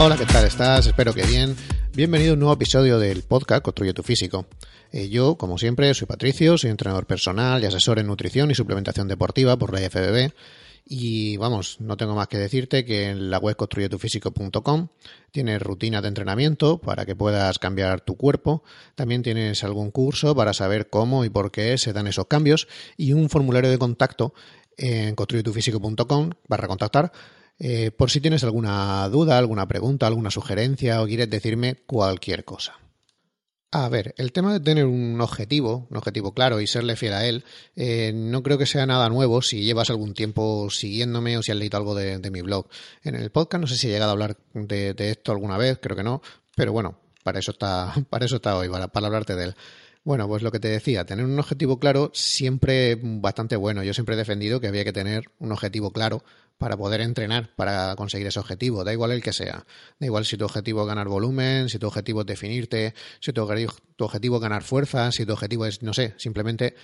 Hola, ¿qué tal estás? Espero que bien. Bienvenido a un nuevo episodio del podcast Construye tu Físico. Eh, yo, como siempre, soy Patricio, soy entrenador personal y asesor en nutrición y suplementación deportiva por la IFBB. Y vamos, no tengo más que decirte que en la web construyetufísico.com tienes rutinas de entrenamiento para que puedas cambiar tu cuerpo. También tienes algún curso para saber cómo y por qué se dan esos cambios y un formulario de contacto en construyetufísico.com barra contactar eh, por si tienes alguna duda, alguna pregunta, alguna sugerencia o quieres decirme cualquier cosa. A ver, el tema de tener un objetivo, un objetivo claro y serle fiel a él, eh, no creo que sea nada nuevo si llevas algún tiempo siguiéndome o si has leído algo de, mi blog. En el podcast no sé si he llegado a hablar de, esto alguna vez, creo que no, pero bueno, para eso está, para eso está hoy, para hablarte de él. Bueno, pues lo que te decía, tener un objetivo claro siempre bastante bueno. Yo siempre he defendido que había que tener un objetivo claro para poder entrenar, para conseguir ese objetivo, da igual el que sea. Da igual si tu objetivo es ganar volumen, si tu objetivo es definirte, si tu, objetivo es ganar fuerza, si tu objetivo es, no sé, simplemente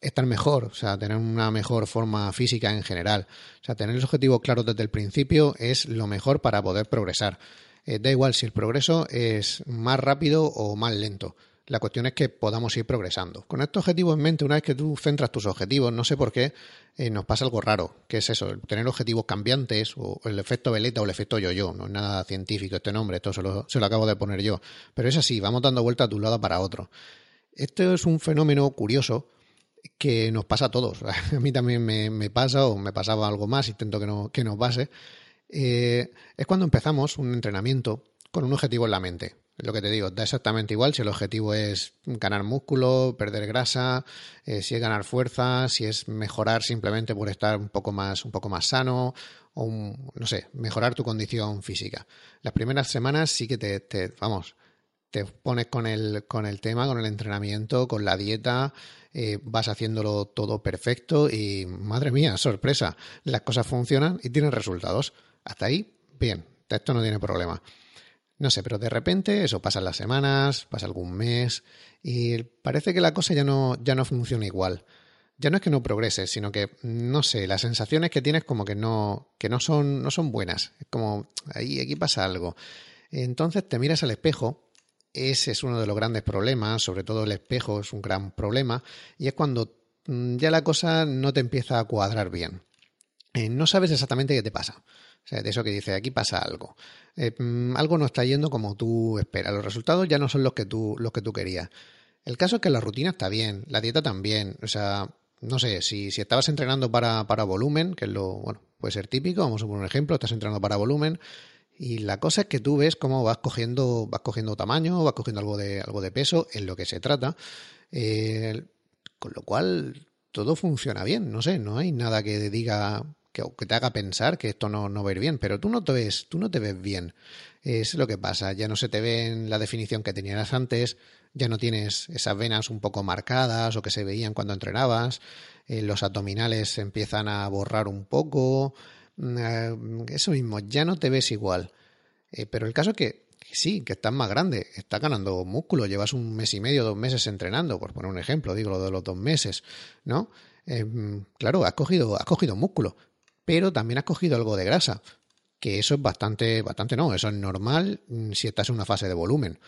estar mejor, o sea, tener una mejor forma física en general. O sea, tener los objetivos claros desde el principio es lo mejor para poder progresar. Eh, da igual si el progreso es más rápido o más lento. La cuestión es que podamos ir progresando. Con este objetivo en mente, una vez que tú centras tus objetivos, no sé por qué, eh, nos pasa algo raro, que es eso, tener objetivos cambiantes, o el efecto veleta o el efecto yo-yo. No es nada científico este nombre, esto se lo, se lo acabo de poner yo. Pero es así, vamos dando vueltas de un lado para otro. Esto es un fenómeno curioso que nos pasa a todos. A mí también me, me pasa, o me pasaba algo más, intento que no, que nos pase. Eh, es cuando empezamos un entrenamiento con un objetivo en la mente. Lo que te digo, da exactamente igual si el objetivo es ganar músculo, perder grasa, eh, si es ganar fuerza, si es mejorar simplemente por estar un poco más, un poco más sano, o un, no sé, mejorar tu condición física. Las primeras semanas sí que te, vamos, te pones con el, con el tema, con el entrenamiento, con la dieta, eh, vas haciéndolo todo perfecto y madre mía, sorpresa, las cosas funcionan y tienen resultados. Hasta ahí, bien, esto no tiene problema. No sé, pero de repente eso pasan las semanas, pasa algún mes y parece que la cosa ya no, ya no funciona igual. Ya no es que no progreses, sino que, no sé, las sensaciones que tienes como que no, que no son, no son buenas. Es como, ahí, aquí pasa algo. Entonces te miras al espejo, ese es uno de los grandes problemas, sobre todo el espejo es un gran problema, y es cuando ya la cosa no te empieza a cuadrar bien. Eh, no sabes exactamente qué te pasa. O sea, de eso que dice, aquí pasa algo. Eh, algo no está yendo como tú esperas. Los resultados ya no son los que tú, los que tú querías. El caso es que la rutina está bien, la dieta también. O sea, no sé, si, si estabas entrenando para, para volumen, que es lo, bueno, puede ser típico, vamos a poner un ejemplo, estás entrenando para volumen, y la cosa es que tú ves cómo vas cogiendo, vas cogiendo tamaño, vas cogiendo algo de, algo de peso, en lo que se trata. Eh, con lo cual, todo funciona bien, no sé, no hay nada que diga que, te haga pensar que esto no, no va a ir bien, pero tú no te ves, tú no te ves bien. Es lo que pasa, ya no se te ve en la definición que tenías antes, ya no tienes esas venas un poco marcadas o que se veían cuando entrenabas, eh, los abdominales se empiezan a borrar un poco, eh, eso mismo, ya no te ves igual. Eh, pero el caso es que, sí, que estás más grande, estás ganando músculo, llevas un mes y medio, dos meses entrenando, por poner un ejemplo, digo lo de los dos meses, ¿no? Eh, claro, has cogido, has cogido músculo, pero también has cogido algo de grasa, que eso es bastante, bastante no, eso es normal si estás en una fase de volumen.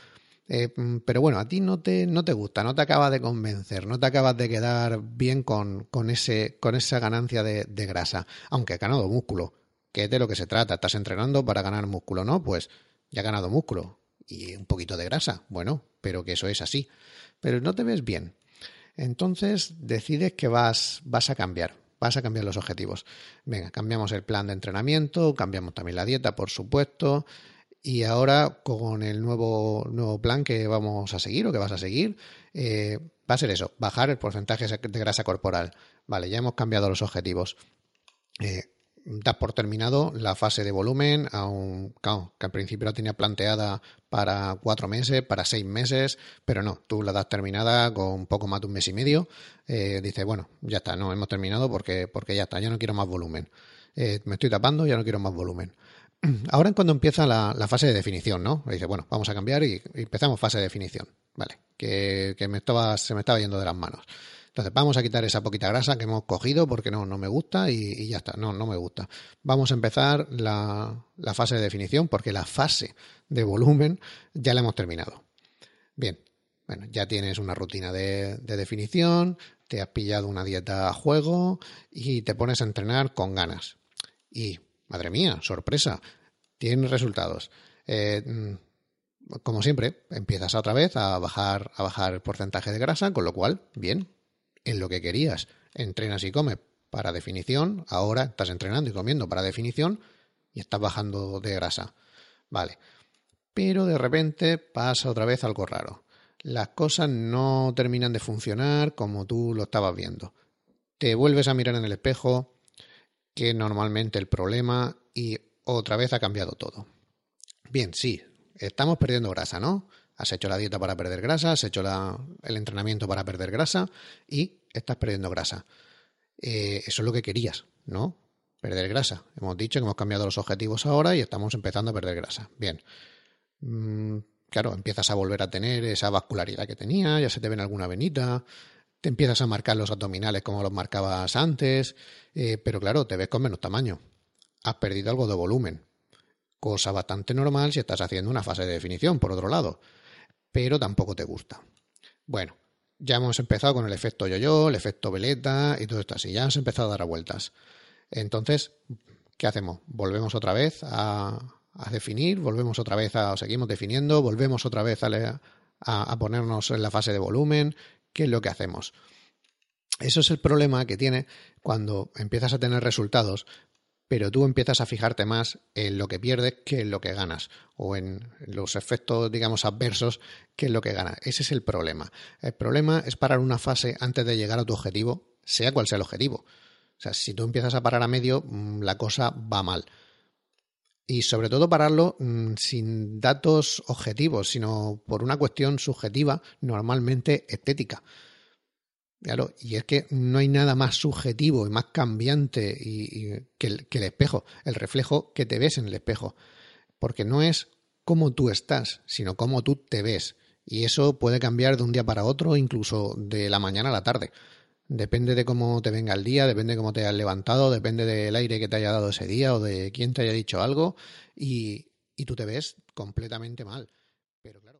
Eh, pero bueno, a ti no te, no te gusta, no te acabas de convencer, no te acabas de quedar bien con, con, ese, con esa ganancia de, de grasa, aunque has ganado músculo, que es de lo que se trata. Estás entrenando para ganar músculo, ¿no? Pues ya has ganado músculo y un poquito de grasa, bueno, pero que eso es así. Pero no te ves bien. Entonces decides que vas, vas a cambiar. Vas a cambiar los objetivos. Venga, cambiamos el plan de entrenamiento, cambiamos también la dieta, por supuesto. Y ahora con el nuevo, nuevo plan que vamos a seguir o que vas a seguir, eh, va a ser eso, bajar el porcentaje de grasa corporal. Vale, ya hemos cambiado los objetivos. Eh, das por terminado la fase de volumen, aun, que al principio la tenía planteada para cuatro meses, para seis meses, pero no, tú la das terminada con un poco más de un mes y medio. Eh, dices, bueno, ya está, no, hemos terminado porque, porque ya está, ya no quiero más volumen. Eh, me estoy tapando, ya no quiero más volumen. Ahora es cuando empieza la, fase de definición, ¿no? Dice, bueno, vamos a cambiar y, empezamos fase de definición, ¿vale? Que, me estaba, se me estaba yendo de las manos. Entonces, vamos a quitar esa poquita grasa que hemos cogido porque no, no me gusta y, ya está, no, no me gusta. Vamos a empezar la, fase de definición porque la fase de volumen ya la hemos terminado. Bien, bueno, ya tienes una rutina de, de definición, te has pillado una dieta a juego y te pones a entrenar con ganas. Y, madre mía, sorpresa, tienes resultados. Eh, mm, como siempre, empiezas otra vez a bajar, a bajar el porcentaje de grasa, con lo cual, bien, en lo que querías. Entrenas y comes para definición, ahora estás entrenando y comiendo para definición y estás bajando de grasa. Vale. Pero de repente pasa otra vez algo raro. Las cosas no terminan de funcionar como tú lo estabas viendo. Te vuelves a mirar en el espejo, que normalmente el problema, y otra vez ha cambiado todo. Bien, sí, estamos perdiendo grasa, ¿no? Has hecho la dieta para perder grasa, has hecho el entrenamiento para perder grasa y estás perdiendo grasa. Eh, eso es lo que querías, ¿no? Perder grasa. Hemos dicho que hemos cambiado los objetivos ahora y estamos empezando a perder grasa. Bien. Mm, claro, empiezas a volver a tener esa vascularidad que tenía, ya se te ven alguna venita, te empiezas a marcar los abdominales como los marcabas antes, eh, pero claro, te ves con menos tamaño. Has perdido algo de volumen. Cosa bastante normal si estás haciendo una fase de definición, por otro lado pero tampoco te gusta. Bueno, ya hemos empezado con el efecto yo-yo, el efecto veleta y todo esto así. Ya hemos empezado a dar vueltas. Entonces, ¿qué hacemos? Volvemos otra vez a, definir, volvemos otra vez a, seguimos definiendo, volvemos otra vez a, a, ponernos en la fase de volumen. ¿Qué es lo que hacemos? Eso es el problema que tiene cuando empiezas a tener resultados, pero tú empiezas a fijarte más en lo que pierdes que en lo que ganas, o en los efectos, digamos, adversos que en lo que ganas. Ese es el problema. El problema es parar una fase antes de llegar a tu objetivo, sea cual sea el objetivo. O sea, si tú empiezas a parar a medio, mm, la cosa va mal. Y sobre todo pararlo mm, sin datos objetivos, sino por una cuestión subjetiva, normalmente estética. Claro, y es que no hay nada más subjetivo y más cambiante y, que, el, que el espejo, el reflejo que te ves en el espejo. Porque no es cómo tú estás, sino cómo tú te ves. Y eso puede cambiar de un día para otro, incluso de la mañana a la tarde. Depende de cómo te venga el día, depende de cómo te hayas levantado, depende del aire que te haya dado ese día o de quién te haya dicho algo y, y tú te ves completamente mal. Pero claro.